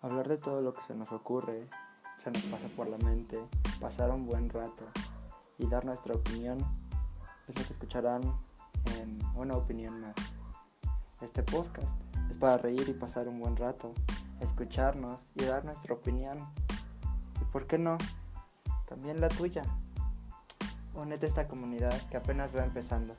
Hablar de todo lo que se nos ocurre, se nos pasa por la mente, pasar un buen rato y dar nuestra opinión es lo que escucharán en una opinión más. Este podcast es para reír y pasar un buen rato, escucharnos y dar nuestra opinión. ¿Y por qué no? También la tuya. Únete a esta comunidad que apenas va empezando.